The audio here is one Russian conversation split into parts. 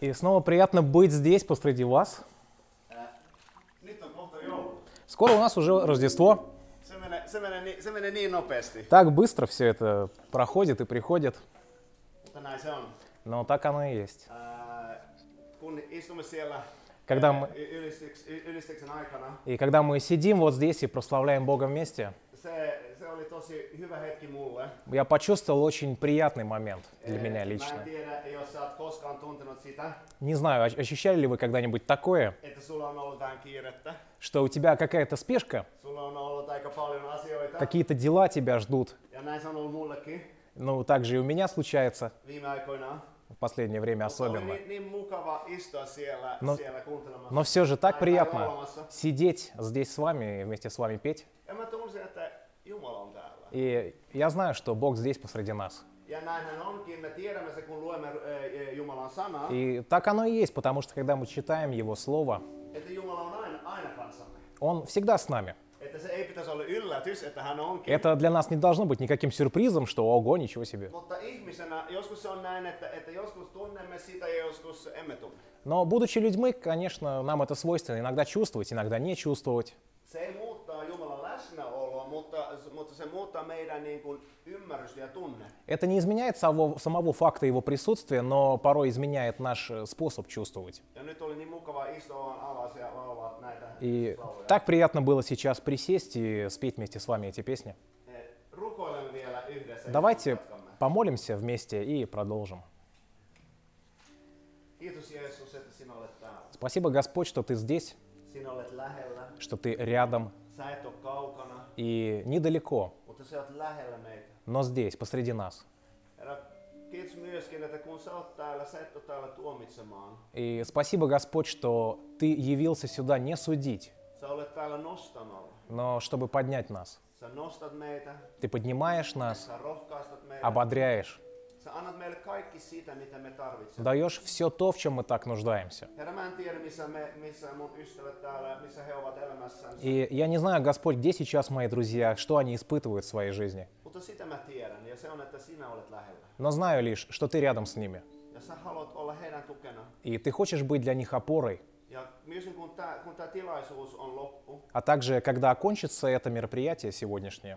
И снова приятно быть здесь посреди вас. Скоро у нас уже Рождество. Так быстро все это проходит и приходит. Но так оно и есть. Когда мы, и когда мы сидим вот здесь и прославляем Бога вместе, я почувствовал очень приятный момент для меня лично. Не знаю, ощ- ощущали ли вы когда-нибудь такое, что у тебя какая-то спешка, какие-то дела тебя ждут. Ну, так же и у меня случается. В последнее время особенно. kuuntelemassa. Но все же так приятно сидеть здесь с вами и вместе с вами петь. И я знаю, что Бог здесь посреди нас. Äh, И так оно и есть, потому что когда мы читаем Его Слово. Он всегда с нами. Это для нас не должно быть никаким сюрпризом, что ого, ничего себе. Но будучи людьми, конечно, нам это свойственно иногда чувствовать, иногда не чувствовать. Это не изменяет самого, самого факта его присутствия, но порой изменяет наш э, способ чувствовать. Ja nyt oli niin mukava istua alas ja И так приятно было сейчас присесть и спеть вместе с вами эти песни. Давайте помолимся вместе и продолжим. Спасибо, Господь, что ты здесь, что ты рядом и недалеко, но здесь, посреди нас. И спасибо, Господь, что ты явился сюда не судить, но чтобы поднять нас. Ты поднимаешь нас, ободряешь, даешь все то, в чем мы так нуждаемся. И я не знаю, Господь, где сейчас мои друзья, что они испытывают в своей жизни. Но знаю лишь, что ты рядом с ними. И ты хочешь быть для них опорой. А также, когда окончится это мероприятие сегодняшнее,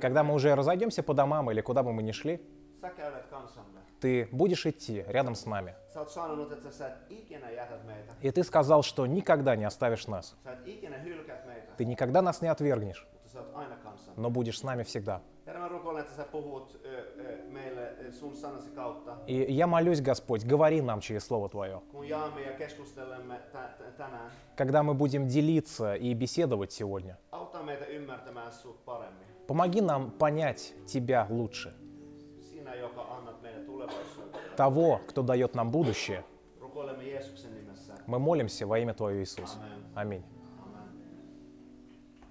когда мы уже разойдемся по домам или куда бы мы ни шли, ты будешь идти рядом с нами. И ты сказал, что никогда не оставишь нас. Ты никогда нас не отвергнешь, но будешь с нами всегда. Herra, mä rukoilen, että sä puhut ö, ö, meille ö, sun sanasi kautta. И я молюсь, Господь, говори нам через Слово Твое. Kun jaamme ja keskustelemme tä- tä- tänään, Когда мы будем делиться и беседовать сегодня, auta meitä ymmärtämään sut paremmin. помоги нам понять Тебя лучше. Sinä, joka annat meille tulevaisuuden. Того, кто дает нам будущее. Rukoilemme Jeesuksen nimessä. Мы молимся во имя Твое, Иисус. Аминь. Amen.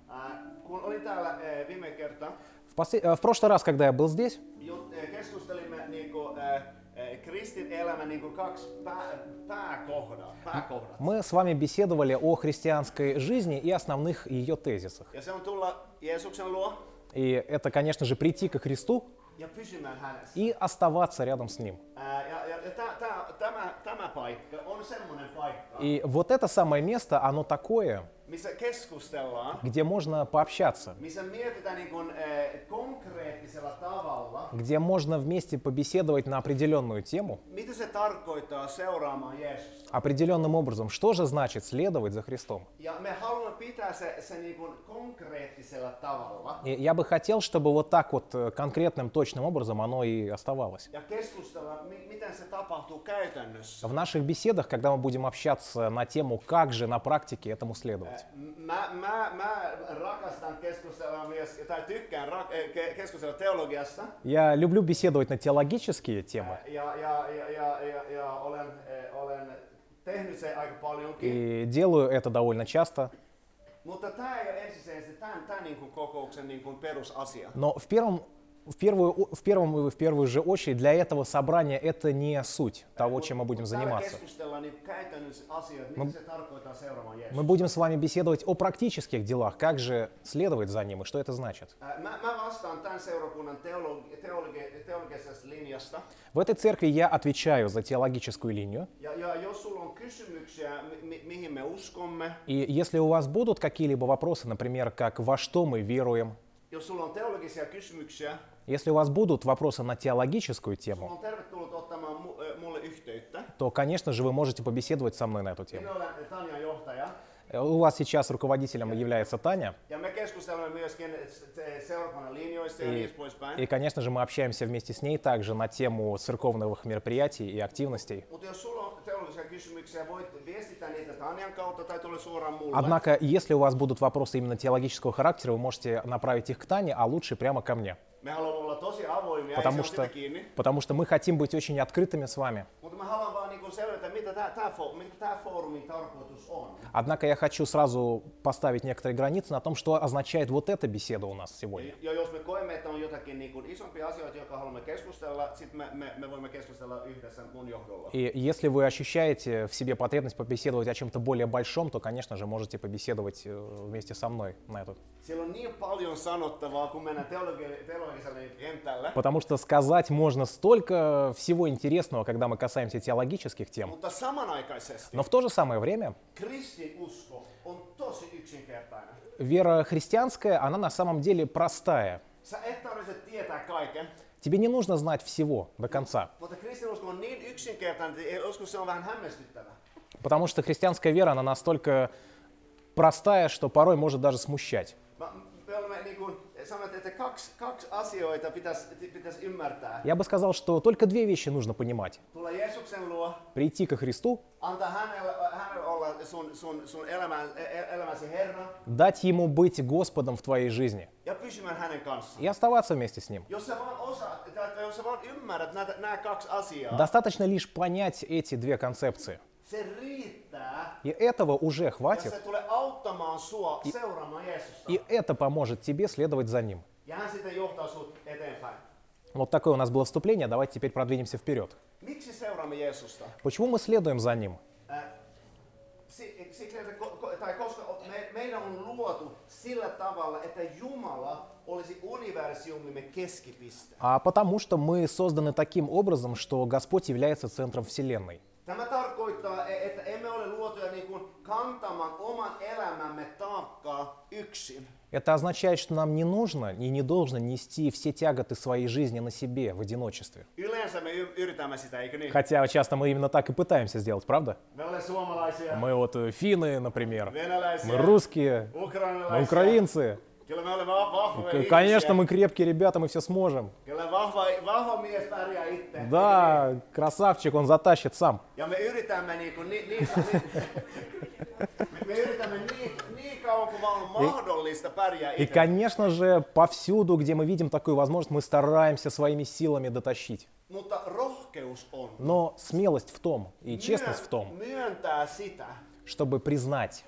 Äh, kun olin täällä äh, viime kerta, В, послед- э, в прошлый раз, когда я был здесь, pääkohdaa, pääkohdat. мы с вами беседовали о христианской жизни и основных ее тезисах. И это, конечно же, прийти ко Христу и оставаться рядом с Ним. И вот это самое место, оно такое, missä keskustellaan, где можно пообщаться, missä mietitään niin kuin, konkreettisella tavalla, где можно вместе побеседовать на определенную тему, mitä se tarkoittaa seuraamaan Jeesusta. определенным образом, что же значит следовать за Христом. Ja me haluamme pitää se, se niin kuin konkreettisella tavalla И я бы хотел, чтобы вот так вот э, конкретным, точным образом оно и оставалось. ja miten se tapahtuu käytännössä. В наших беседах, когда мы будем общаться на тему, как же на практике этому следовать. Mä, mä, mä rakastan keskustella myös, tai tykkään ra- eh, ke- keskustella teologiasta. Я люблю беседовать на теологические темы. Ja, ja, ja, ja, ja, ja olen, eh, olen tehnyt se aika paljonkin. И делаю это довольно часто. Mutta tämä ei ole ensisijaisesti tämän, tämän niin kuin kokouksen niin kuin perusasia. Но в первом в первую, в, первом, и в первую же очередь для этого собрания это не суть того, чем мы будем заниматься. Мы Jeesusta. будем с вами беседовать о практических делах, как же следовать за ним и что это значит. В этой церкви я отвечаю за теологическую линию. И если у вас будут какие-либо вопросы, например, как во что мы веруем, если у вас будут вопросы на теологическую тему, yhteyttä. то, конечно же, вы можете побеседовать со мной на эту тему. Э, У вас сейчас руководителем является Таня, ja И- poispäin. и, конечно же, мы общаемся вместе с ней также на тему церковных мероприятий и активностей. Однако, если у вас будут вопросы именно теологического характера, вы можете направить их к Тане, а лучше прямо ко мне. Se Потому что, kiinni. потому что мы хотим быть очень открытыми с вами. Mitä tämä tarkoitus on. Однако я хочу сразу поставить некоторые границы на том, что означает вот эта беседа у нас сегодня. Ja jos me koemme, että on jotakin niinku isompia asioita, jotka haluamme keskustella, sitten me, me, me voimme keskustella yhdessä mun johdolla. И если вы ощущаете в себе потребность побеседовать о чем-то более большом, то, конечно же, можете побеседовать э, вместе со мной на эту. Siellä on niin paljon sanottavaa, kun mennään teologi- teologiselle kentälle. Потому что сказать можно столько всего интересного, когда мы касаемся теологических тем. Mutta samanaikaisesti Но в то же самое время вера христианская, она на самом деле простая. Тебе не нужно знать всего до конца. Потому что христианская вера, она настолько простая, что порой может даже смущать. Mä, me olemme niin kuin sanoit, että kaksi, kaksi asioita pitäisi, pitäisi ymmärtää. Я бы сказал, что только две вещи нужно понимать. Tulla Jeesuksen luo, Прийти ко Христу, antaa hänelle, hänelle olla sun, sun, sun elämän, e- elämäsi Herra дать Ему быть Господом в твоей жизни ja pysymään hänen kanssaan. и оставаться вместе с Ним. Jos sä vaan osaat, tai tai jos sä vaan ymmärrät näitä, nämä kaksi asiaa, Достаточно лишь понять эти две концепции. И этого уже хватит, Jeesusta. и это поможет тебе следовать за Ним. Вот такое у нас было вступление, давайте теперь продвинемся вперед. Почему мы следуем за Ним? Äh, si- Siksi, että ko- ko- tai koska me, meidän on luotu sillä tavalla, että Jumala olisi universumimme keskipiste. А потому что мы soзданы таким образом, что Господь является центром Вселенной. Tämä tarkoittaa, e- että emme ole luotuja niin kuin kantamaan oman elämämme taakkaa yksin. Это означает, что нам не нужно и не должно нести все тяготы своей жизни на себе в одиночестве. Sitä? Хотя часто мы именно так и пытаемся сделать, правда? Мы вот э, финны, например, venäläisiä, мы русские, мы украинцы. Конечно, мы крепкие ребята, мы все сможем. Да, красавчик, он затащит сам. И, itse. конечно же, повсюду, где мы видим такую возможность, мы стараемся своими силами дотащить. Но смелость в том и честность в том, чтобы признать.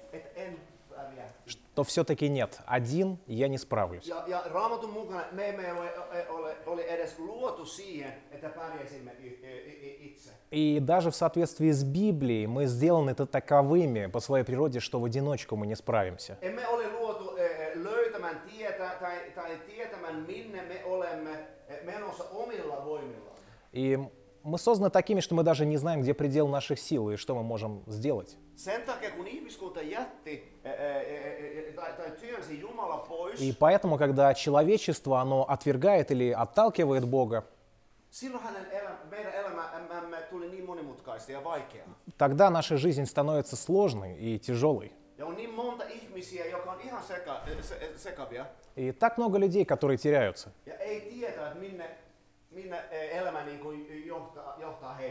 Что все-таки нет, один я не справлюсь. Ja, ja raamatun mukana me emme ole, ole, ole edes luotu siihen, että pärjäisimme i- i- i- itse. И даже в соответствии с Библией мы сделаны это таковыми по своей природе, что в одиночку мы не справимся. Emme ole luotu eh, eh, löytämään tietä tai, tai tietämään, minne me olemme eh, menossa omilla voimilla. И мы созданы такими, что мы даже не знаем, где предел наших сил и что мы можем сделать. И поэтому, когда человечество, оно отвергает или oтталкивает Бога, тогда наша жизнь становится сложной и тяжелой. Eh, sekavia И так много людей, которые теряются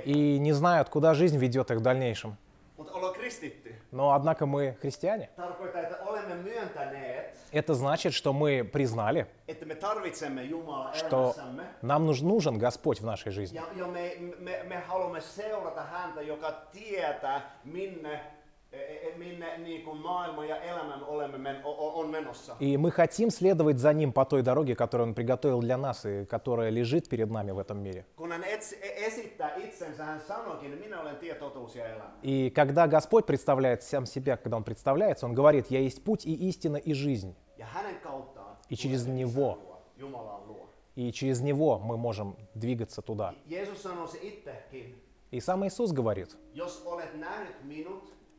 и не знают, куда жизнь ведет их в дальнейшем. Но, однако, мы христиане. Это значит, что мы признали, что нам нуж- нужен Господь в нашей жизни. И мы хотим следовать за Ним по той дороге, которую Он приготовил для нас и которая лежит перед нами в этом мире. E-. И когда Господь представляет сам себя, когда Он представляется, Он говорит, «Я есть путь и истина и жизнь». И через Него, и через Него мы можем двигаться туда. И сам Иисус говорит,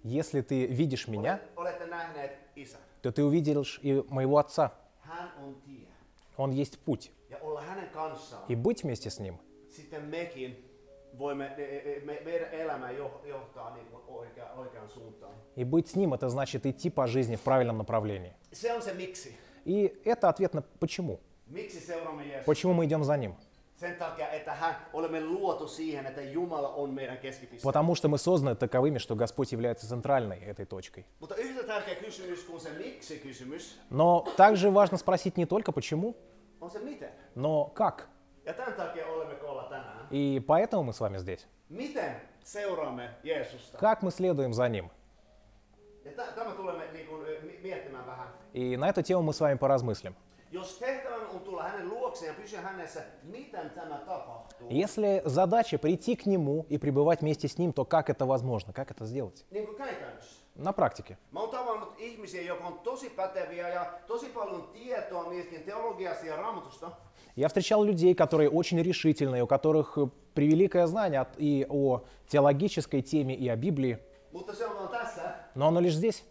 если ты видишь меня, то ты увидишь и моего Отца. Он есть путь. И быть вместе с Ним, e- e- и быть с Ним, это значит идти по жизни в правильном направлении. И это ответ на почему. Почему мы идем за Ним? Sen takia, että hän, olemme luotu siihen, että Jumala on meidän keskipiste. Потому что мы созданы таковыми, что Господь является центральной этой точкой. Mutta yhtä tärkeä kysymys kuin se miksi-kysymys Но также важно спросить не только почему, on se miten. но как. Ja tämän takia olemme koolla tänään. И поэтому мы с вами здесь. Miten seuraamme Jeesusta? Как мы следуем за Ним? Ja tä- tämä tulemme niin kuin, ö, mi- miettimään vähän. И на эту tему мы с вами поразмыслим. Jos tehtävämme Если задача прийти к Нему и пребывать вместе с Ним, то как это возможно? Как это сделать? На практике. Я встречал людей, которые очень решительные, у которых э, превеликое знание и о теологической теме, и о Библии, но оно лишь здесь,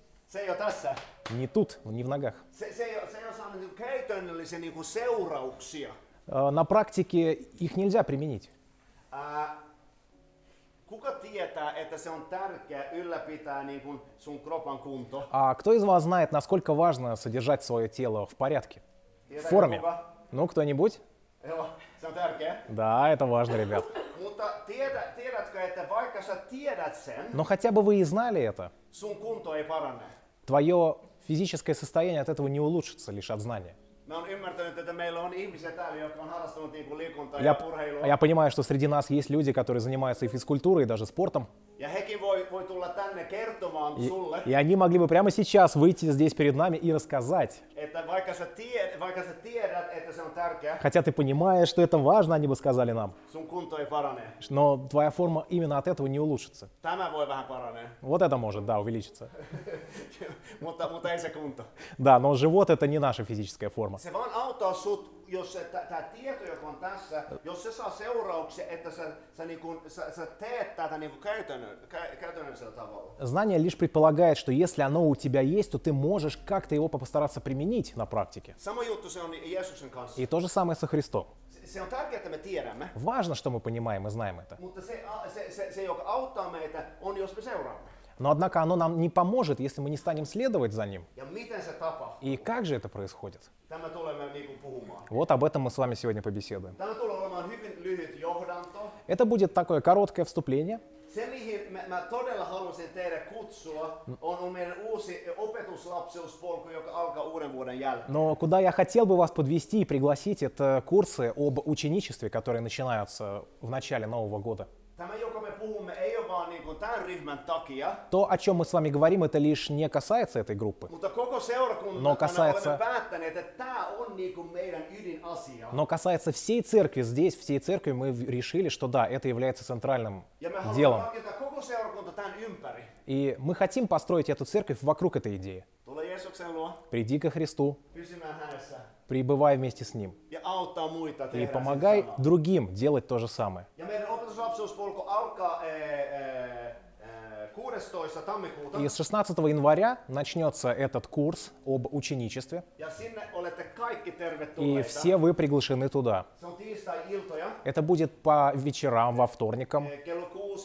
не тут, не в ногах. Se, se, se ei ole saanut niin käytännöllisiä niin kuin seurauksia. Э, На практике их нельзя применить. Ää, kuka tietää, että se on tärkeää ylläpitää niin kuin sun kropan kunto? А кто из вас знает, насколько важно содержать свое тело в порядке? В форме? Ну, кто-нибудь? Да, это важно, ребят. Но хотя бы вы и знали это, твое физическое состояние от этого не улучшится лишь от знания. Я, я понимаю, что среди нас есть люди, которые занимаются и физкультурой, и даже спортом. Ja И, и они могли бы прямо сейчас выйти здесь перед нами и рассказать. Хотя ты понимаешь, что это важно, они бы сказали нам. Но твоя форма именно от этого не улучшится. Вот это может, да, увеличиться. Да, но живот это не наша физическая форма. Se vaan auttaa sut, jos tämä tieto, joka on tässä, jos se saa seurauksia, että sä, sä, niin kun, sä, sä teet tätä niin käytännön, kä, käytännöllisellä tavalla. Знание лишь предполагает, что если оно у тебя есть, то ты можешь как-то его постараться применить на практике. Sama juttu se on Jeesuksen kanssa. И то же самое со Христом. Se, on tärkeää, että me tiedämme, Важно, что мы понимаем и знаем это. mutta se, se, se, se, joka auttaa meitä, on jos me seuraamme. Но однако оно нам не поможет, если мы не станем следовать за ним. И как же это происходит? Вот об этом мы с вами сегодня побеседуем. Это будет такое короткое вступление. Se, mihin mä, mä todella halusin teidän kutsua, on, on meidän uusi opetuslapseuspolku, joka alkaa uuden vuoden jälkeen. Но куда я хотел бы вас подвести и пригласить, это курсы об ученичестве, которые начинаются в начале Нового года. Tämä, joka me puhumme, ei ole vaan niin kuin tämän ryhmän takia, То, о чем мы с вами говорим, это лишь не касается этой группы, mutta koko seurakunta No, kасается- olemme päättäneet, että tämä on niin kuin meidän ydinasia. но касается всей церкви. Здесь, всей церкви, мы решили, что да, это является центральным Ja me haluamme делом. rakentaa koko seurakunta tämän ympäri. И мы хотим построить эту церковь вокруг этой идеи. Tule Jeesuksen luo, Приди ко Христу, pysymään hänessä пребывай вместе с Ним и помогай другим делать то же самое. Opetuslapseuspolku alkaa ee, ee, 16. tammikuuta. И с 16 января начнется этот курс об ученичестве, и все вы приглашены туда. Это будет по вечерам, во вторникам,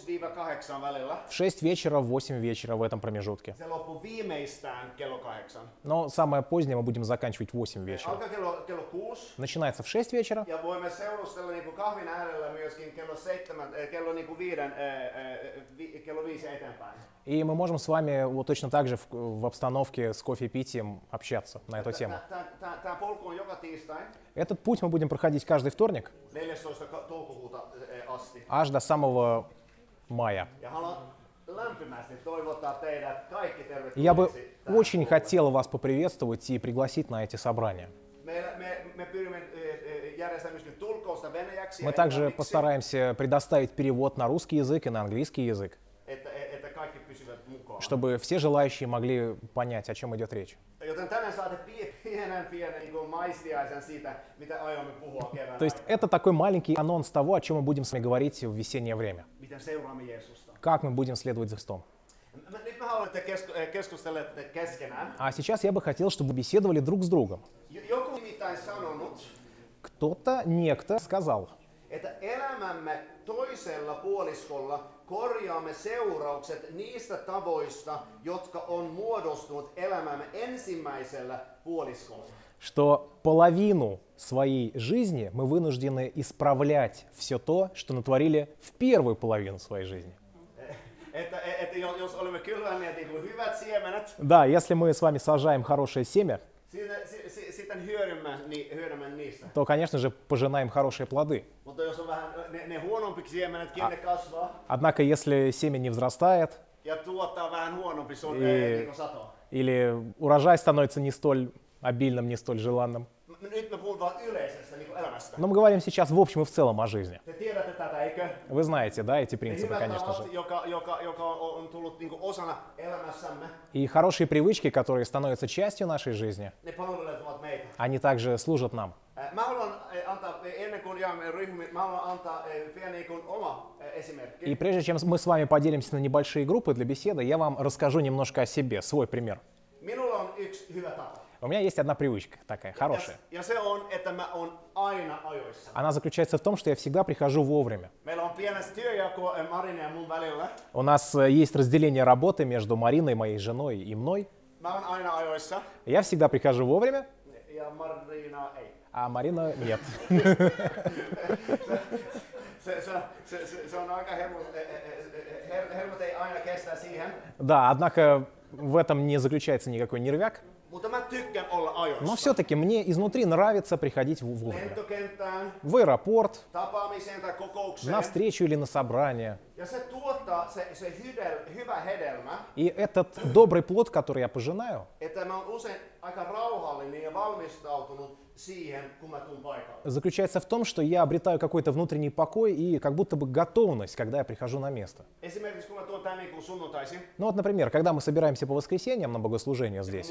ee, kello 6-8 välillä. в 6 вечера, в 8 вечера в этом промежутке. Se loppuu viimeistään kello 8. Но самое позднее мы будем заканчивать в 8 вечера. Alkaa kello, kello 6. Начинается в 6 вечера, Ja voimme seurustella niinku kahvin äärellä myöskin kello 7, kello niinku 5, vi, kello 5 eteenpäin. и мы можем с вами вот точно так же в, в обстановке с кофе-питием общаться на эту тему. Этот путь мы будем проходить каждый вторник 14. ka- toukokuuta asti. аж до самого мая. Я бы очень хотел вас поприветствовать и пригласить на эти собрания. Eh, eh, Мы также постараемся предоставить перевод на русский язык и на английский язык, чтобы все желающие могли понять, о чем идет речь. То есть это такой маленький анонс того, о чем мы будем с вами говорить в весеннее время. Miten seuraamme Jeesusta. Как мы будем следовать за Христом. Eh. А сейчас я бы хотел, чтобы вы беседовали друг с другом. Кто-то, некто сказал, että elämämme toisella puoliskolla korjaamme seuraukset niistä tavoista, jotka on muodostunut elämämme ensimmäisellä puoliskolla. Что половину своей жизни мы вынуждены исправлять все то, что натворили в первую половину своей жизни. Siemenet, Да, если мы с вами сажаем хорошее семя, то, конечно же, пожинаем хорошие плоды. Kasvaa Однако, если семя не взрастает, sato. или урожай становится не столь обильным, не столь elämästä. Но мы говорим сейчас в общем и в целом о жизни. Вы знаете, да, эти принципы, конечно же. И хорошие привычки, которые становятся частью нашей жизни, они также служат нам. Mä haluan antaa, ennen kuin jaamme ryhmiin, mä haluan antaa pieni niin kuin oma esimerkki. И прежде чем мы с вами поделимся на небольшие группы для беседы, я вам расскажу немножко о себе, свой пример. Minulla on yksi hyvä tapa. У меня есть одна привычка такая, Ja, хорошая. ja se on, että mä oon aina ajoissa. Она заключается в том, что я всегда прихожу вовремя. Meillä on pienes työjako äh, Marin ja mun välillä. У нас э, есть разделение работы между Мариной, моей женой, и мной. Mä aina ajoissa Я всегда прихожу вовремя, ja Marina ei. а Марина нет. On. Да, однако в этом не заключается никакой нервяк. Но все-таки мне изнутри нравится приходить в- вовремя. В аэропорт, на встречу или на собрание. И этот добрый плод, который я пожинаю, заключается в том, что я обретаю какой-то внутренний покой и как будто бы готовность, когда я прихожу на место. Ну вот, например, когда мы собираемся по воскресеньям на богослужение здесь,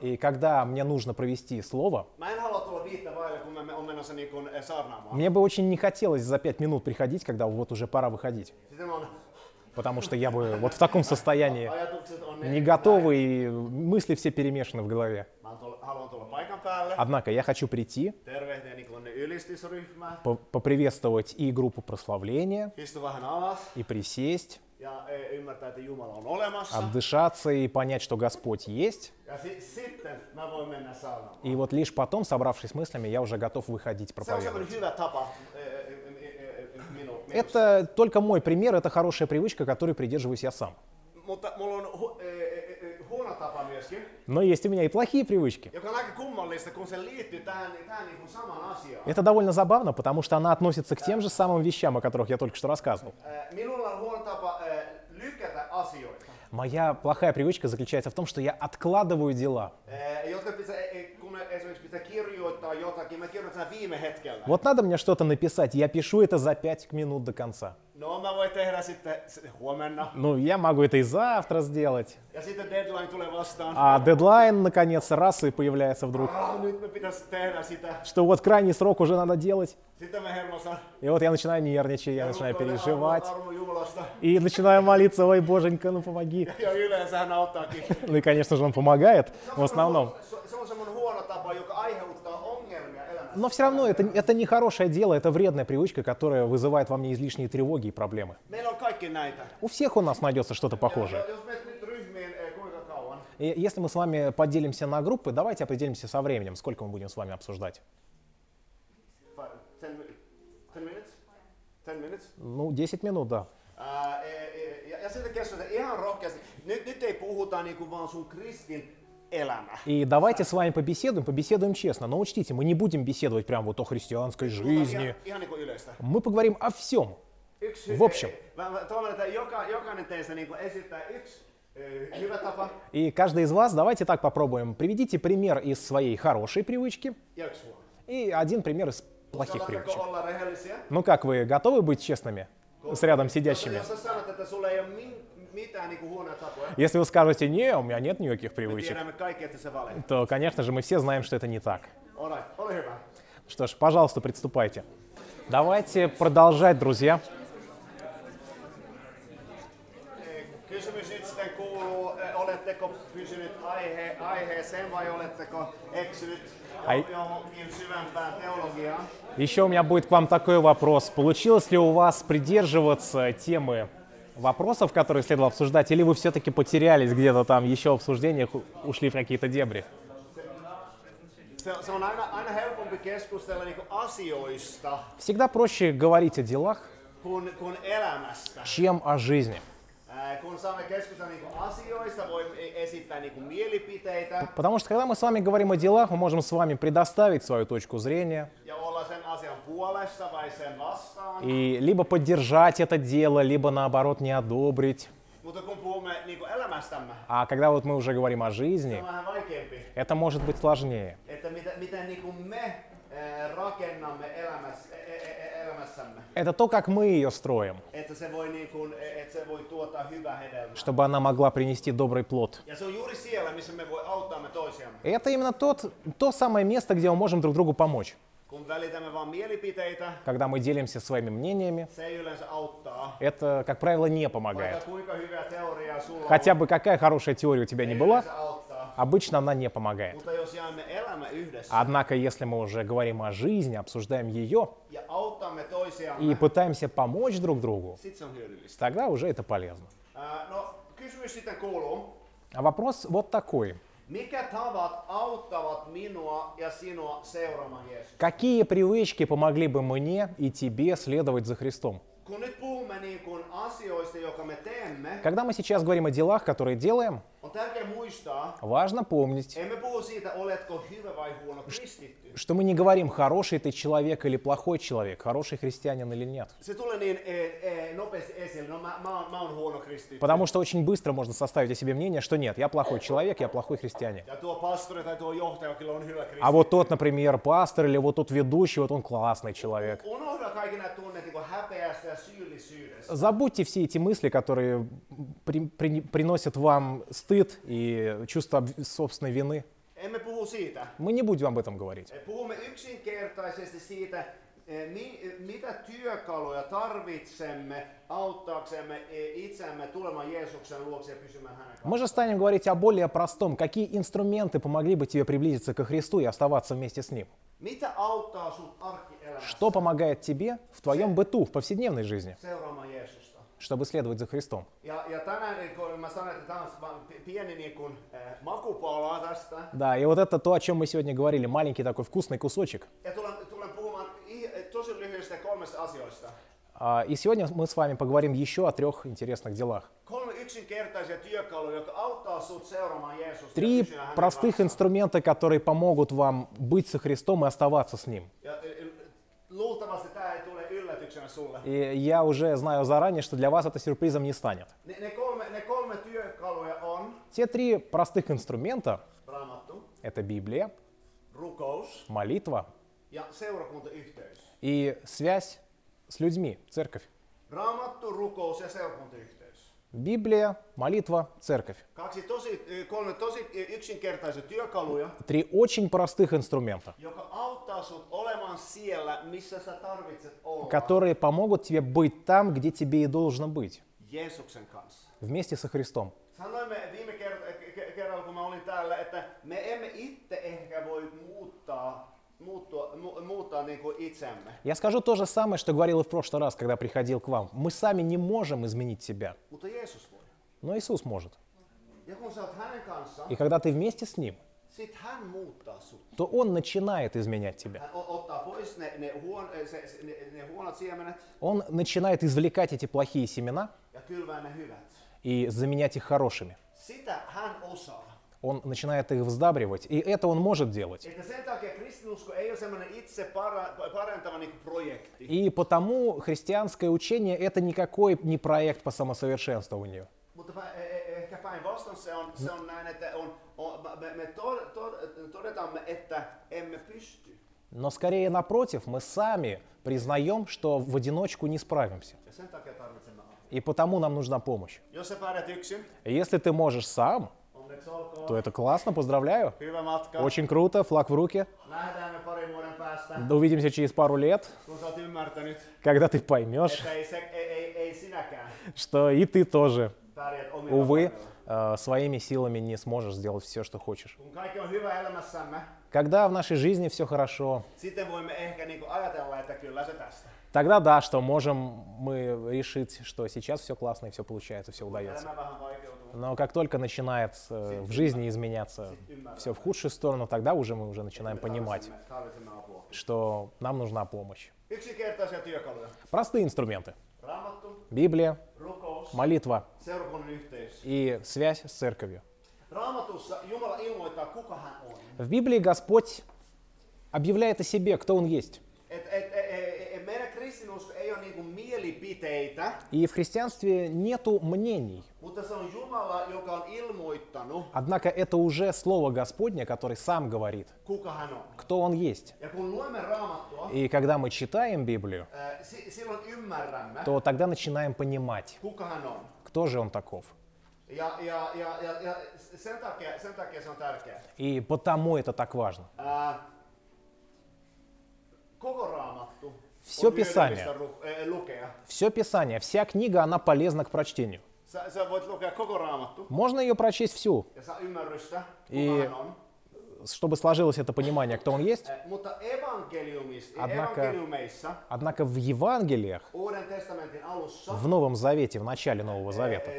и когда мне нужно провести слово, eh, мне бы очень не хотелось за пять минут приходить, когда вот уже пора выходить. Потому что я бы вот в таком состоянии не готовы, и мысли все перемешаны в голове. Однако я хочу прийти, по- поприветствовать и группу прославления, и присесть, olemassa. отдышаться и понять, что Господь есть. И вот лишь потом, собравшись с мыслями, я уже готов выходить проповедовать. minu, minusta. Это только мой пример, это хорошая привычка, которой придерживаюсь я сам. Mutta mulla on tapa myöskin, Но есть у меня и плохие привычки. Это довольно забавно, потому что она относится к тем же самым вещам, о которых я только что рассказывал. Lykätä asioita, Моя плохая привычка заключается в том, что я откладываю дела. eh, jotka pitää, eh, kun esimerkiksi pitää kirjoittaa jotakin, mä kirjoitan sen viime hetkellä. Вот надо мне что-то написать, я пишу это за 5 минут до конца. Huomenna. Ну, я могу это и завтра сделать. А дедлайн, наконец, раз и появляется вдруг. Tehdä sitä. Что вот крайний срок уже надо делать. И вот я начинаю нервничать, я начинаю переживать. И начинаю молиться, ой, боженька, ну помоги. Ну и, конечно же, он помогает в основном. Но все равно это, это не хорошее дело, это вредная привычка, которая вызывает во мне излишние тревоги и проблемы. У всех у нас найдется что-то похожее. Eh, И если мы с вами поделимся на группы, давайте определимся со временем, сколько мы будем с вами обсуждать. Ну, 10 минут, да. E, e, ja, sitten keskustellaan ihan rohkeasti. Nyt, nyt ei puhuta niinku vaan sun kristin elämä. И давайте с вами побеседуем, побеседуем честно. Но учтите, мы не будем беседовать прям вот о христианской жизни. Мы поговорим о всем. В общем. Hyvä tapa И каждый из вас, давайте так попробуем. Приведите пример из своей хорошей привычки и один пример из плохих привычек. Ну как, вы готовы быть честными с рядом сидящими? Mitään niin huonoja tapoja, Если вы скажете, не, у меня нет никаких привычек, то, конечно же, мы все знаем, что это не так. Что ж, пожалуйста, приступайте. Давайте продолжать, друзья. Eh, Kysymys nyt sitten kuuluu, eh, oletteko pysynyt aihe, aiheeseen vai oletteko eksynyt Ai- jo- johonkin syvempään teologiaan? Еще у меня будет к вам такой вопрос. Получилось ли у вас придерживаться темы вопросов, которые следовало обсуждать, или вы все-таки потерялись где-то там еще в обсуждениях, ушли в какие-то дебри? Se, se on aina, aina helpompi keskustella niinku asioista Всегда проще говорить о делах, elämästä. чем о жизни. Mielipiteitä Потому что когда мы с вами говорим о делах, мы можем с вами предоставить свою точку зрения и либо поддержать это дело, либо наоборот не одобрить. А когда вот мы уже говорим о жизни, это может быть сложнее. Это то, как мы ее строим, e- чтобы она могла принести добрый плод. И это именно тот, то самое место, где мы можем друг другу помочь. Когда мы делимся своими мнениями, это, как правило, не помогает. Хотя бы какая хорошая теория у тебя ни была. Обычно она не помогает. Однако, если мы уже говорим о жизни, обсуждаем ее и пытаемся помочь друг другу, тогда уже это полезно. Kuuluu. А вопрос вот такой. Какие привычки помогли бы мне и тебе следовать за Христом? Когда мы сейчас говорим о делах, которые делаем, важно помнить, что мы не говорим, хороший ты человек или плохой человек, хороший христианин или нет. E, e. Потому что очень быстро можно составить о себе мнение, что нет, я плохой человек, я плохой христианин. А вот тот, например, пастор или вот тот ведущий, вот он классный человек. Unohda kaikki nämä tunnet niin kuin häpeästä ja syyllisyydestä. Забудьте все эти мысли, которые при- при- приносят вам стыд и чувство об- собственной вины. Мы не будем об этом говорить. Puhumme yksinkertaisesti siitä, e, mi, mitä työkaluja tarvitsemme auttaaksemme itseämme tulemaan Jeesuksen luokse ja pysymään hänen kanssaan. Мы же станем говорить о более простом. Какие инструменты помогли бы тебе приблизиться ко Христу и оставаться вместе с Ним? Mitä auttaa sut arkielämässä Что помогает тебе в твоем быту, в повседневной жизни, seuraamaan? Чтобы следовать за Христом? Äh. Да, и вот это то, о чем мы сегодня говорили, маленький такой вкусный кусочек. А, И сегодня мы с вами поговорим еще о трех интересных делах. Три простых инструмента, которые помогут вам быть со Христом и оставаться с Ним. E, e, luultavasti tämä ei tule yllätyksenä sulle. И я уже знаю заранее, что для вас это сюрпризом не станет. Те три простых инструмента это Библия, молитва и связь с людьми, церковь. Raamattu, rukous ja seurakuntayhteys. Библия, молитва, церковь. E, e, Три очень простых инструмента, которые помогут тебе быть там, где тебе и должно быть, вместе со Христом. Sanoimme viime kerralla, kun mä olin täällä, että me emme itse ehkä voi muuttaa, muuttua, mu, muuttaa niin kuin itsemme. Я скажу то же самое, что говорил и в прошлый раз, когда приходил к вам. Мы сами не можем изменить себя, Mutta Jeesus voi. но Иисус может. Ja kun sä oot hänen kanssaan, И когда ты вместе с Ним, sit hän muuttaa sut. то Он начинает изменять тебя. Hän o- ottaa pois ne, ne, huon, se, se, ne, ne huonot siemenet Он начинает извлекать эти плохие семена ja kylvää ne hyvät. и заменять их хорошими. Sitä hän osaa. Он начинает их вздабривать, и это он может делать. И потому христианское учение это никакой не проект по самосовершенствованию. E- e-. Но скорее напротив, мы сами признаем, что в одиночку не справимся. И потому нам нужна помощь. Если ты можешь сам. То это классно, поздравляю. Очень круто, флаг в Да Увидимся через пару лет, когда ты поймешь, что и ты тоже, увы, э, своими силами не сможешь сделать все, что хочешь. Когда в нашей жизни все хорошо, тогда да, что можем мы решить, что сейчас все классно и все получается, все удается. Но как только начинает э, в жизни изменяться все в худшую сторону, тогда уже мы уже начинаем понимать, что нам нужна помощь. Простые инструменты. Библия, молитва и связь с церковью. В Библии Господь объявляет о себе, кто Он есть. Et, et, et, et, et meidän kristinusko ei ole niinku mielipiteitä, И в христианстве нету мнений. Однако это уже Слово Господне, который сам говорит, кто Он есть. И когда мы читаем Библию, ymmärrämme, то тогда начинаем понимать, кто же Он таков. И потому это так важно. Koko Raamattu On Писание. Все Писание, вся книга, она полезна к прочтению. Можно ее прочесть всю, И-. чтобы сложилось это понимание, кто Он есть. Evankeliumis, Однако- Однако в Евангелиях, в Новом Завете, в начале Нового Завета,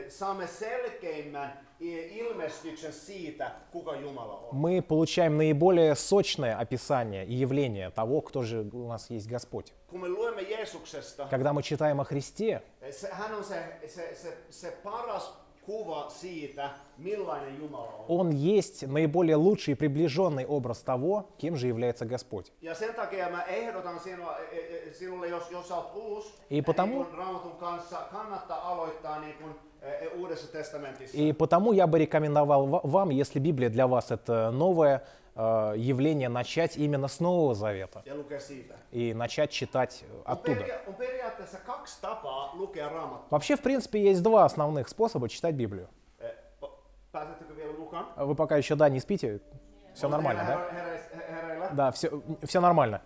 kuka Jumala on. мы получаем наиболее сочное описание и явление того, кто же у нас есть Господь. Когда мы читаем о Христе, kuva siitä, millainen Jumala on. Он есть наиболее лучший и приближенный образ того, кем же является Господь. Ja sen takia mä ehdotan sinua, e- e- sinulle, jos, jos sä oot uusi, Ei, потому- niin kun Raamatun kanssa kannattaa aloittaa niin kun, e, Uudessa testamentissa. И потому я бы рекомендовал ва- вам, если Библия для вас это новое э, явление, начать именно с Нового Завета и начать читать э, оттуда. Вообще, в принципе, есть два основных способа читать Библию. E? Вы пока еще, да, не спите? Все нормально, да? Да, все, все нормально.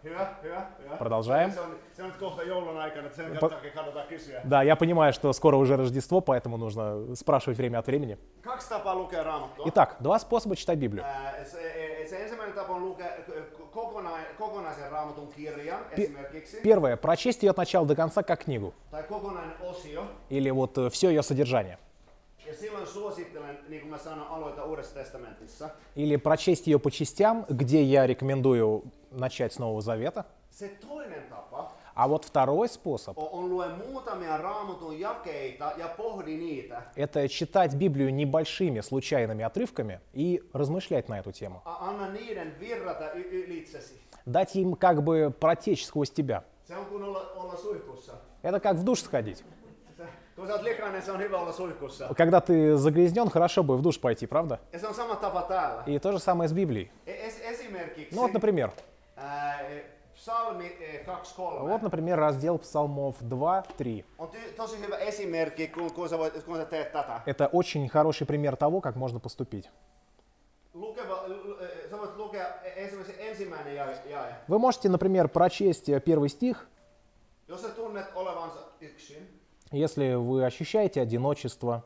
Продолжаем. Да, я понимаю, что скоро уже Рождество, поэтому нужно спрашивать время от времени. Итак, два способа читать Библию. Ää, Se, e- se ensimmäinen tapa on lukea k- kokonai, kokonaisen raamatun kirjan esimerkiksi, Первое, прочесть ее от начала до конца как книгу. tai kokonainen osio. Или вот все ее содержание. Ja silloin suosittelen, niin kuin mä sanoin, aloita Uudessa testamentissa. Или прочесть ее по частям, где я рекомендую начать с Нового Завета. Se toinen А вот второй способ это читать Библию небольшими случайными отрывками и размышлять на эту тему. Ylitsesi. Дать им как бы протечь сквозь тебя. Это как в душ сходить. Когда ты загрязнен, хорошо бы в душ пойти, правда? И то же самое с Библией. E- Ну вот, например, psalmi e, 2.3 вот, например, раздел Псалмов 2-3. on ty- tosi hyvä esimerkki, kun, kun, sä voit, kun sä teet tätä. Это очень хороший пример того, как можно поступить. E, e-. Вы можете, например, прочесть э, первый стих, если вы ощущаете одиночество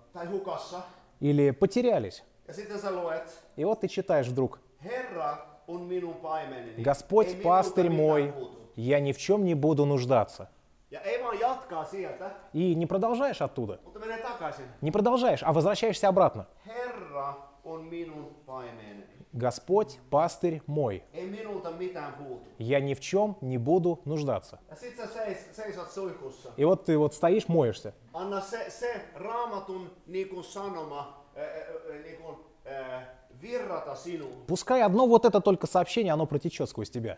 или потерялись. И вот ты читаешь вдруг, Господь пастырь мой, я ни в чем не буду нуждаться. И не продолжаешь оттуда, не продолжаешь, а возвращаешься обратно. Господь, пастырь мой, я ни в чем не буду нуждаться. И вот ты вот стоишь, моешься, Anna se, se raamatun niin kuin sanoma, ää, ää, niin kuin, ää, virrata sinuun. Пускай одно вот это только сообщение, оно протечет сквозь тебя.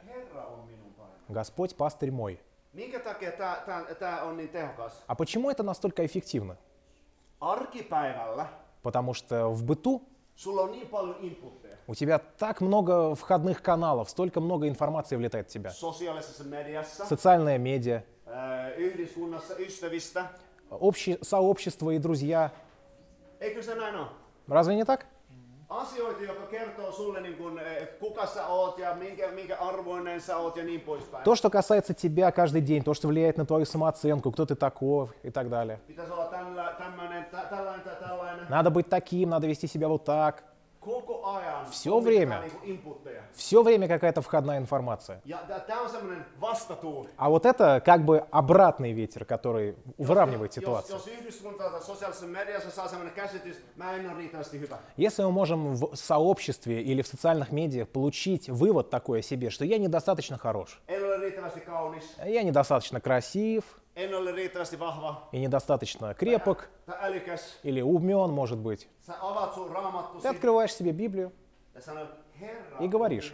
Господь, пастырь мой. А почему это настолько эффективно? Потому что в быту у тебя так много входных каналов, столько много информации влетает в тебя. Социальная медиа, ystävistä. общее, сообщество и друзья. Разве не так? Asioita, jotka kertoo sulle, niin eh, kuka sä oot ja minkä, minkä arvoinen sä oot ja niin poispäin. То, что касается тебя каждый день, то, что влияет на твою самооценку, кто ты такой и так далее. Pitäisi olla tällä, tämmönen, tä, tällainen tällainen. Надо быть таким, надо вести себя вот так. On время. Все время какая-то входная информация. А вот это как бы обратный ветер, который выравнивает ситуацию. Если мы можем в сообществе или в социальных медиа получить вывод такой о себе, что я недостаточно хорош, я недостаточно красив и недостаточно крепок или умен, может быть, ты открываешь себе Библию, И говоришь.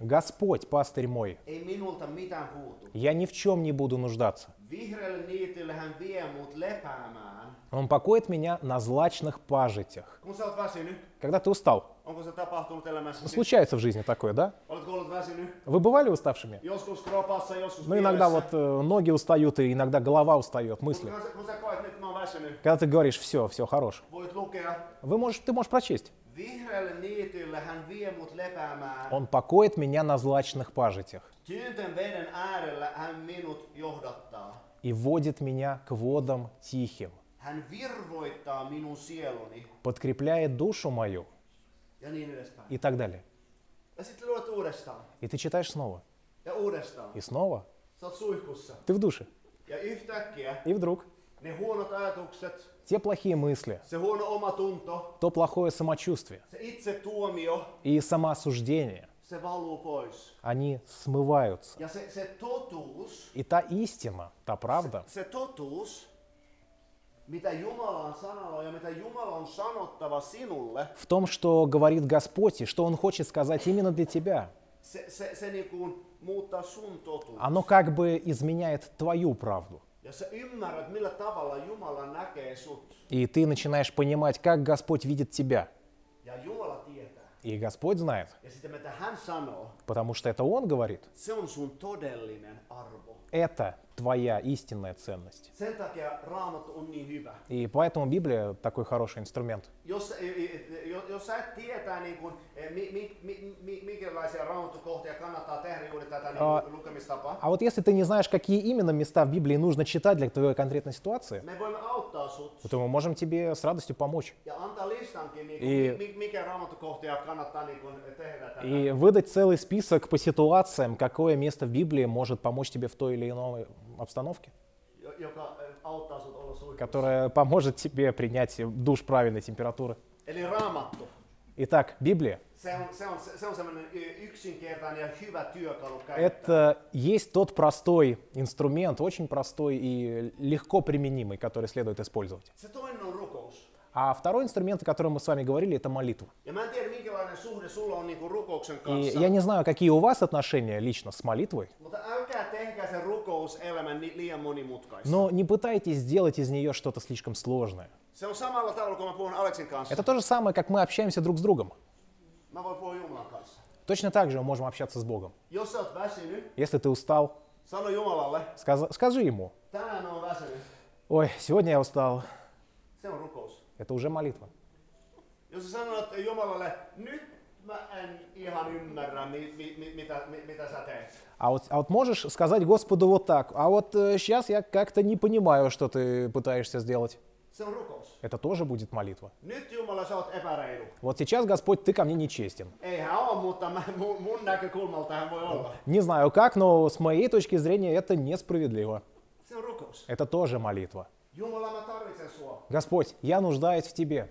Господь, пастырь мой, я ни в чем не буду нуждаться. Он покоит меня на злачных пажитях. Когда ты устал, случается в жизни такое, да? Вы бывали уставшими? Ну, иногда вот э, ноги устают, и иногда голова устает, мысли. Когда ты говоришь, все, все, хорош. Вы можешь, ты можешь прочесть. Он покоит меня на злачных пажитях и водит меня к водам тихим, подкрепляет душу мою и так далее. И ты читаешь снова, и снова. Ты в душе. И вдруг те плохие мысли, то плохое самочувствие. И самоосуждение, они смываются. И та истина, та правда, в том, что говорит Господь и что Он хочет сказать именно для тебя, оно как бы изменяет твою правду. Ja sä ymmärrät, millä tavalla Jumala näkee sut. И ты начинаешь понимать, как Господь видит тебя. Ja Jumala tietää. И Господь знает, Ja sitten mitä hän sanoo, потому что это Он говорит. se on sun todellinen arvo. Это твоя истинная ценность. И поэтому Библия такой хороший инструмент. А- А вот если ты не знаешь, какие именно места в Библии нужно читать для твоей конкретной ситуации, то мы можем тебе с радостью помочь. Tätä. И выдать целый список по ситуациям, какое место в Библии может помочь тебе в той или иной обстановке, suihkussa. которая поможет тебе принять душ правильной температуры. Итак, Библия käyttää. это есть тот простой инструмент, очень простой и легко применимый, который следует использовать. А второй инструмент, о котором мы с вами говорили, это молитва. И я не знаю, какие у вас отношения лично с молитвой, но не пытайтесь сделать из нее что-то слишком сложное. Это то же самое, как мы общаемся друг с другом. Точно так же мы можем общаться с Богом. Если ты устал, скажи ему, ой, сегодня я устал. Это уже молитва. Jos sä sanot Jumalalle, nyt mä en ihan ymmärrä, mi, mi, mi, mitä, mi, mitä sä teet. А вот, а вот можешь сказать Господу вот так, а вот сейчас я как-то не понимаю, что ты пытаешься сделать. Это тоже будет молитва. Nyt Jumala. Вот сейчас, Господь, ты ко мне нечестен. Ole. Не знаю как, но с моей точки зрения это несправедливо. Это тоже молитва. Jumala. Господь, я нуждаюсь в Тебе.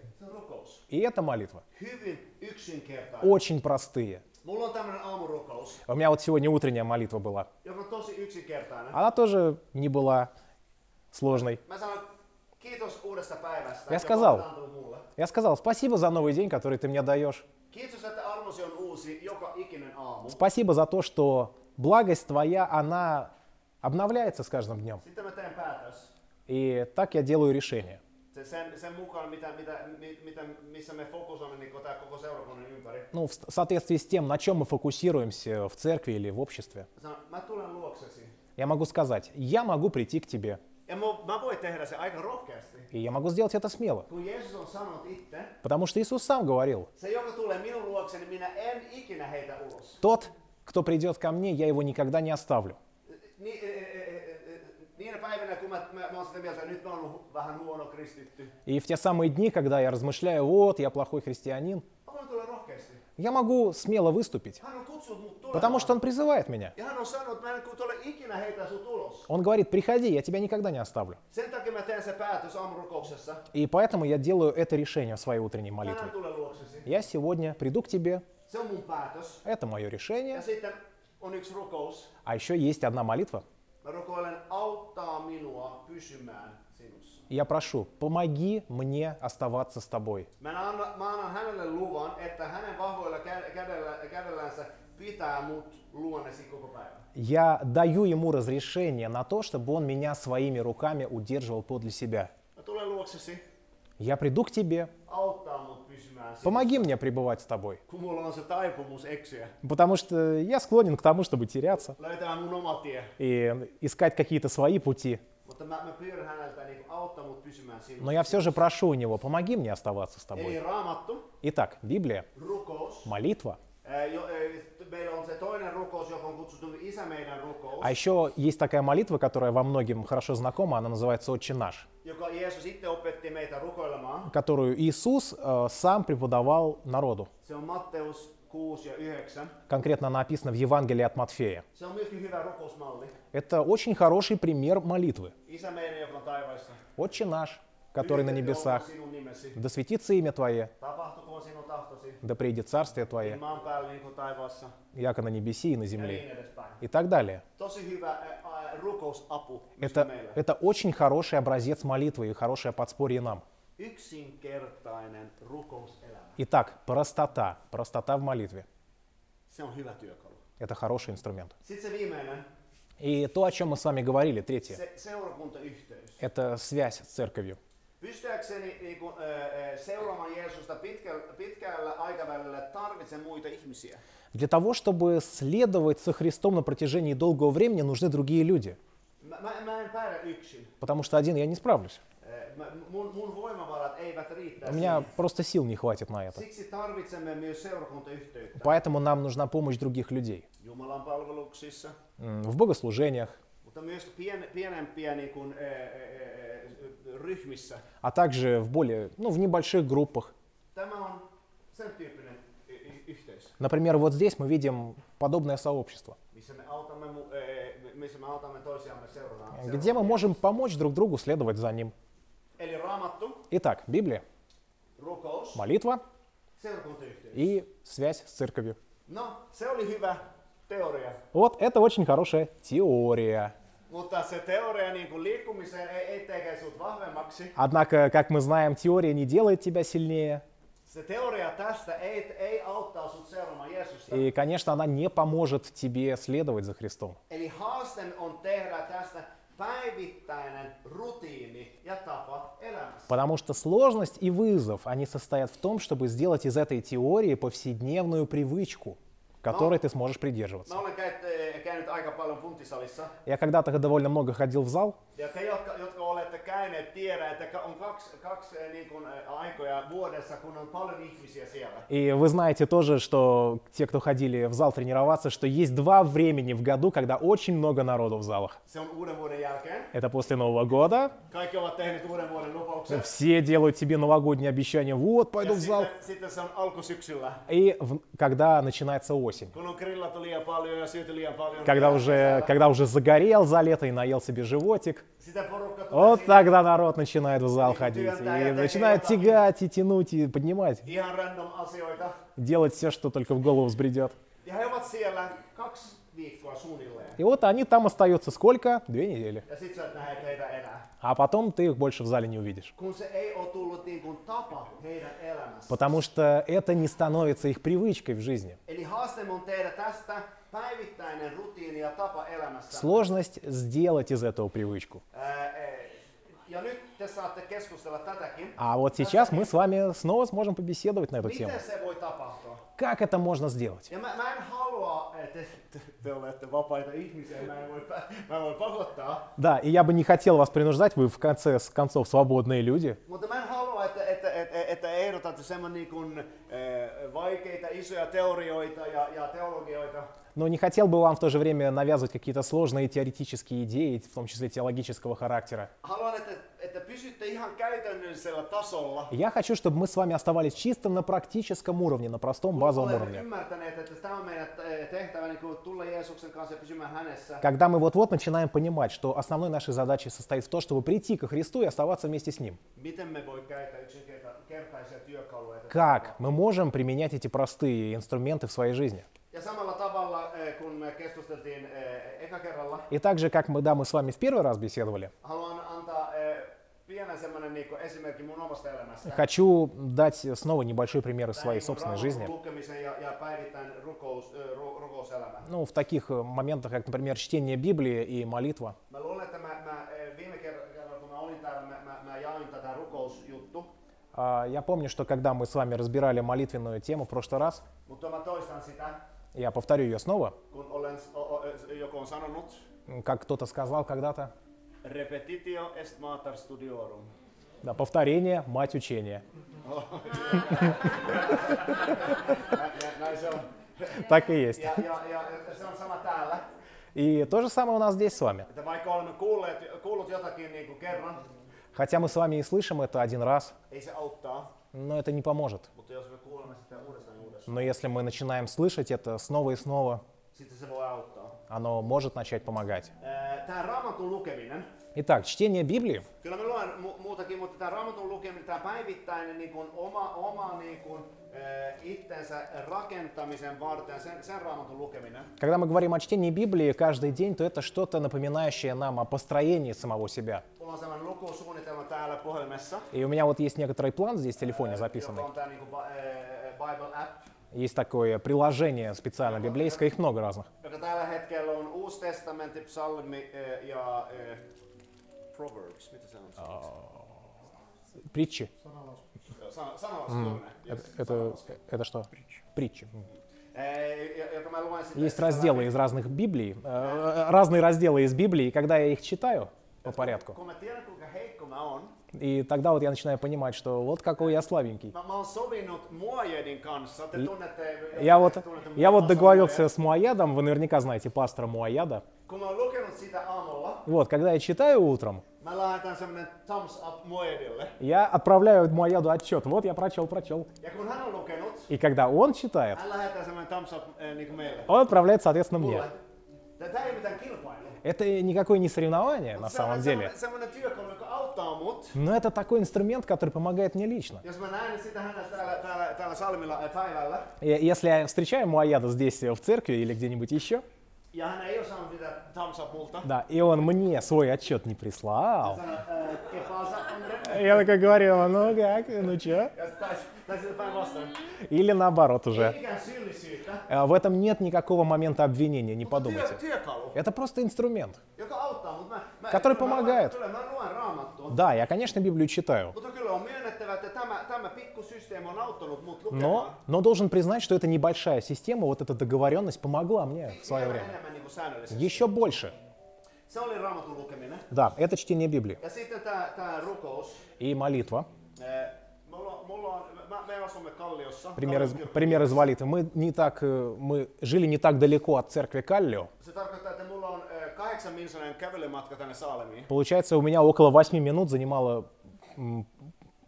И это молитва. Hyvin. Очень простые. У меня вот сегодня утренняя молитва была. Она тоже не была сложной. Joka сказал. Я сказал, спасибо за новый день, который ты мне даешь. Спасибо за то, что благость Твоя, она обновляется с каждым днем. И так я делаю решение. Se, sen, sen mukaan, mitä, mitä, mi- mitä, missä me fokusoimme niin tämä koko seurakunnan ympäri. Ну, в соответствии с тем, на чем мы фокусируемся в церкви или в обществе. Mä tulen luoksesi. Я могу сказать, я могу прийти к тебе. Ja mä, mä voin tehdä se aika rohkeasti. И я могу сделать это смело. Kun Jeesus on sanonut itse, Потому что Иисус сам говорил, se joka tulee minun luokseni, minä en ikinä heitä ulos. тот, кто придет ко мне, я его никогда не оставлю. Ni, e, e, e, e, niinä päivinä, kun mä, mä, mä oon sitä mieltä, nyt mä hu- vähän huono kristitty. И в те самые дни, когда я размышляю, вот, я плохой христианин, я могу смело выступить, потому что Он призывает меня. Он говорит, приходи, я тебя никогда не оставлю. И поэтому я делаю это решение в своей утренней молитве. Я сегодня приду к тебе, это мое решение. А еще есть одна молитва. Mä rukoilen auttaa minua pysymään sinussa. Я прошу, помоги мне оставаться с тобой. Я даю ему разрешение на то, чтобы он меня своими руками удерживал подле себя. Я приду к тебе, помоги мне пребывать с тобой. Потому что я склонен к тому, чтобы теряться и искать какие-то свои пути. Но я все же прошу у него, помоги мне оставаться с тобой. Итак, Библия, молитва. Meidän rukous, А еще есть такая молитва, которая во многим хорошо знакома, она называется «Отче наш», которую Иисус э, сам преподавал народу. Se on Matteus 6 ja 9. Конкретно она описана в Евангелии от Матфея. Это очень хороший пример молитвы. «Отче наш, который на небесах, да светится имя Твое, да придет царствие Твое, яко на небеси и на земле». И так далее. Это, это очень хороший образец молитвы и хорошее подспорье нам. Итак, простота. Простота в молитве. Это хороший инструмент. И то, о чем мы с вами говорили, третье, это связь с церковью. Pystyäkseni niin kuin, ää, seuraamaan Jeesusta pitkällä, pitkällä aikavälillä tarvitsen muita ihmisiä. Для того, чтобы следовать со Христом на протяжении долгого времени, нужны другие люди. Потому что один я не справлюсь. Mun, mun У меня просто сил не хватит на это. Поэтому нам нужна помощь других людей. В богослужениях, а также в более, ну, в небольших группах. Например, вот здесь мы видим подобное сообщество, где мы можем помочь друг другу следовать за ним. Итак, Библия, молитва и связь с церковью. Вот это очень хорошая теория. Однако, как мы знаем, теория не делает тебя сильнее. И, конечно, она не поможет тебе следовать за Христом. Eli haaste on tehdä tästä päivittäinen rutiini ja tapa elämässä. Потому что сложность и вызов, они состоят в том, чтобы сделать из этой теории повседневную привычку, которой ты сможешь придерживаться. Punttisalissa. Я когда-то довольно много ходил в зал, Ja te, jotka, jotka olette käyneet, tiedä, että on kaksi, kaksi eh, niin kuin, eh, aikoja vuodessa, kun on paljon ihmisiä siellä. И вы знаете тоже, что те, кто ходили в зал тренироваться, что есть два времени в году, когда очень много народу в залах. Se on uuden vuoden jälkeen. Это после Нового года. Kaikki ovat tehneet uuden vuoden lupauksen. Все делают себе новогодние обещания. Вот, пойду Ja в зал. sitten, sitten se on alkusyksyllä. И в- когда начинается осень. Kun on grillattu liian paljon ja syöty liian paljon. Когда уже, когда уже загорел за лето и наел себе животик, вот тогда народ начинает в зал ходить. И начинает тягать и тянуть и поднимать. Делать все, что только в голову взбредет. Suunnilleen. И вот они там остаются сколько? Две недели. А потом ты их больше в зале не увидишь. Потому что это не становится их привычкой в жизни. Eli haaste on tehdä tästä päivittäinen rutiini ja tapa elämässä. Sложность сделать из этого привычку. Keskustella tätäkin. А вот сейчас мы с вами снова сможем побеседовать на эту тему. Как это можно сделать? Ja mä, mä en halua, että te, te olette vapaita ihmisiä, mä en voi, mä en voi pakottaa. Да, и я бы не хотел вас принуждать, вы в конце с концов свободные люди. Mutta mä en halua, että, että, että, että ehdotatte semmoinen niin kuin, äh, vaikeita isoja teorioita ja, ja teologioita. Но не хотел бы вам в то же время навязывать какие-то сложные теоретические идеи, в том числе теологического характера. Haluan, että, että pysytte ihan käytännöllisellä tasolla. Я хочу, чтобы мы с вами оставались чисто на практическом уровне, на простом базовом уровне. Когда мы вот-вот начинаем понимать, что основной нашей задачей состоит в том, чтобы прийти ко Христу и оставаться вместе с Ним. Как мы можем применять эти простые инструменты в своей жизни? Eka kerralla, И так же, как мы, да, мы с вами в первый раз беседовали, haluan antaa eh, pienen semmoinen niin esimerkki mun omasta elämästä. Хочу дать снова небольшой пример из своей собственной жизни. ru, rukouselämä. Ну, в таких э, моментах, как, например, чтение Библии и молитва. А, Я помню, что когда мы с вами разбирали молитвенную тему в прошлый раз, я повторю ее снова, м, как кто-то сказал когда-то, repetitio est mater studiorum. да, повторение – мать учения. Так и есть. И то же самое у нас здесь с вами. Хотя мы с вами и слышим это один раз, но это не поможет. Но если мы начинаем слышать это снова и снова, оно может начать помогать. Итак, чтение Библии kyllä mä luen mu- muutakin, mutta tämä raamatun lukeminen, tämä päivittäinen niin kuin oma, oma niin kuin, ää, itsensä rakentamisen varten, sen, sen raamatun lukeminen, Когда мы говорим о чтении Библии каждый день, то это что-то напоминающее нам о построении самого себя. И у меня вот есть некоторый план здесь в телефоне записанный. Есть такое приложение специально библейское, их много разных. tällä hetkellä on Uusi testamentti, psalmi ää, ja ää, Proverbs, mitä se on? Притчи. Sanalaskirja. Это, это, что? Притчи. Есть разделы из разных Библий, э, разные разделы из Библии, и когда я их читаю по порядку, И тогда вот я начинаю понимать, что вот какой я слабенький. tunnette... Я вот, я вот договорился с Муаядом, вы наверняка знаете пастора Муаяда. Вот, когда я читаю утром, я отправляю Муаяду отчет. Вот я прочел, прочел. И когда он читает, äh, он отправляет, соответственно, мне. Это никакое не соревнование на самом деле, но это такой инструмент, который помогает мне лично. Äh, Если я встречаю Муаяда здесь э, в церкви или где-нибудь еще, да, и он мне свой отчет не прислал, äh, я такой говорю, ну как, ну чё? Или наоборот уже. Э, В этом нет никакого момента обвинения, не подумайте. Это просто инструмент. Который помогает. Да, я, конечно, Библию читаю, но, но должен признать, что это небольшая система, вот эта договоренность помогла мне в свое время. Еще больше. Да, это чтение Библии. И молитва. Eh, Mulla, mulla on, Пример из, пример из молитвы. Мы, не так, э, мы жили не так далеко от церкви Каллио. Eh. Получается, у меня около 8 минут занимало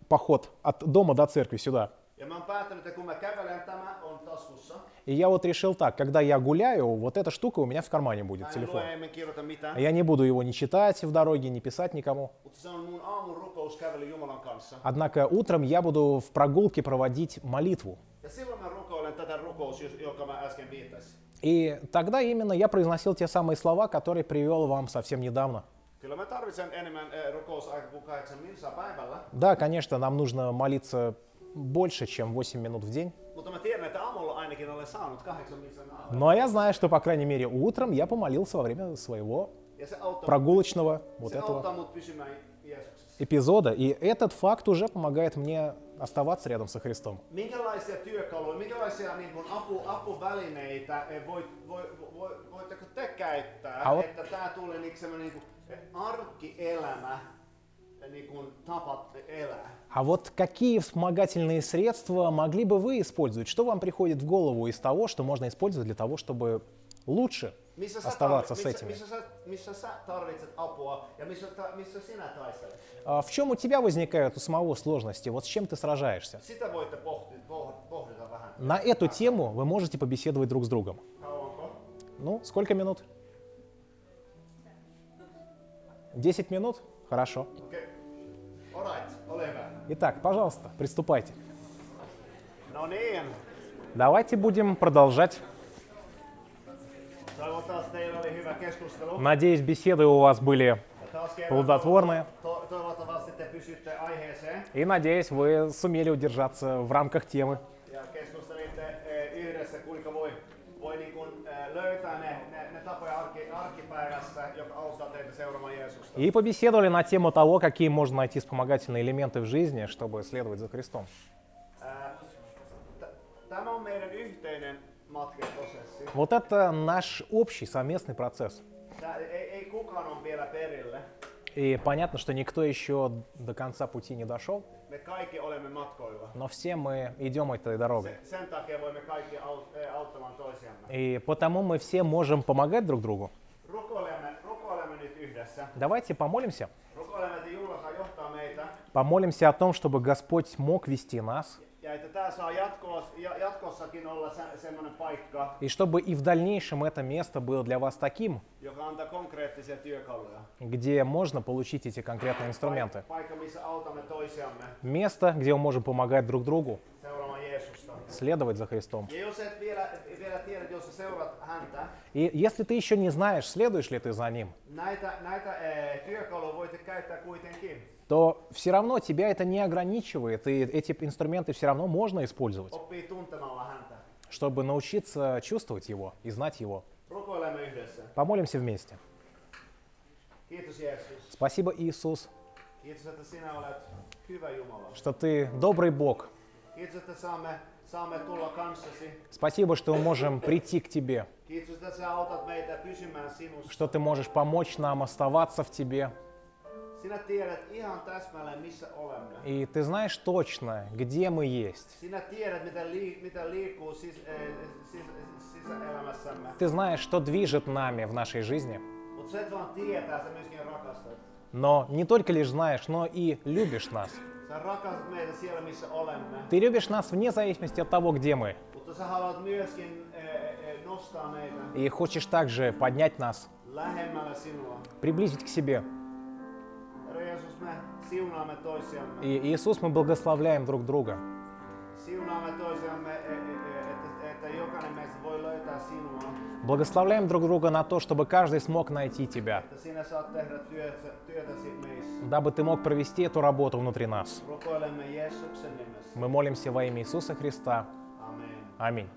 поход от дома до церкви сюда. Ja mä oon päättänyt, että kun mä kävelen, tämä on taskussa. И я вот решил так, когда я гуляю, вот эта штука у меня в кармане будет, en телефон. mitään. Я не буду его не читать в дороге, не писать никому. Kanssa. Однако утром я буду в прогулке проводить молитву. И тогда именно я произносил те самые слова, которые привел вам совсем недавно. Päivällä. Да, конечно, нам нужно молиться больше, чем 8 минут в день. Но я знаю, что, по крайней мере, утром я помолился во время своего прогулочного вот этого Jeesuksessa. эпизода. И этот факт уже помогает мне оставаться рядом со Христом. Minkälaisia työkaluja, А вот какие вспомогательные средства могли бы вы использовать? Что вам приходит в голову из того, что можно использовать для того, чтобы лучше оставаться с этими? taistelet? А В чем у тебя возникают у самого сложности? Вот с чем ты сражаешься? На эту тему вы можете побеседовать друг с другом. Ну, сколько минут? 10 минут? Хорошо. Okay. Итак, пожалуйста, приступайте. Давайте будем продолжать. Надеюсь, беседы у вас были плодотворные. И надеюсь, вы сумели удержаться в рамках темы. ja keskustelitte eh, yhdessä, kuinka voi, voi niin kuin, eh, löytää ne, ne, ne tapoja arki, arkipäivässä, joka auttaa teitä seuraamaan Jeesusta. И побеседовали на тему того, какие можно найти вспомогательные элементы в жизни, чтобы следовать за Христом. Вот это наш общий совместный процесс. И понятно, что никто еще до конца пути не дошел, но все мы идем этой дорогой. И потому мы все можем помогать друг другу. Rukoilemme, rukoilemme nyt yhdessä. Давайте помолимся. Помолимся о том, чтобы Господь mог вести нас, paikka, и чтобы и в дальнейшем это место было для вас таким, где можно получить эти конкретные инструменты. Место, где мы можем помогать друг другу, следовать за Христом. И если ты еще не знаешь, следуешь ли ты за Ним, kuitenkin. то все равно тебя это не ограничивает, и эти инструменты все равно можно использовать, чтобы научиться чувствовать Его и знать Его. Помолимся вместе. Спасибо, Иисус, что Ты добрый Бог. Спасибо, что мы можем прийти к Тебе, что Ты можешь помочь нам оставаться в Тебе. И Ты знаешь точно, где мы есть. Äh. Ты знаешь, что движет нами в нашей жизни. Но не только лишь знаешь, но и любишь нас. Ты любишь нас вне зависимости от того, где мы. Äh, äh, И хочешь также поднять нас, приблизить к себе. И Иисус, мы благословляем друг друга. Siunaamme toisiamme, e- e- e- että, että jokainen meistä voi löytää sinua. Благословляем друг друга на то, чтобы каждый смог найти Тебя, дабы Ты мог провести эту работу внутри нас. Мы молимся во имя Иисуса Христа. Аминь.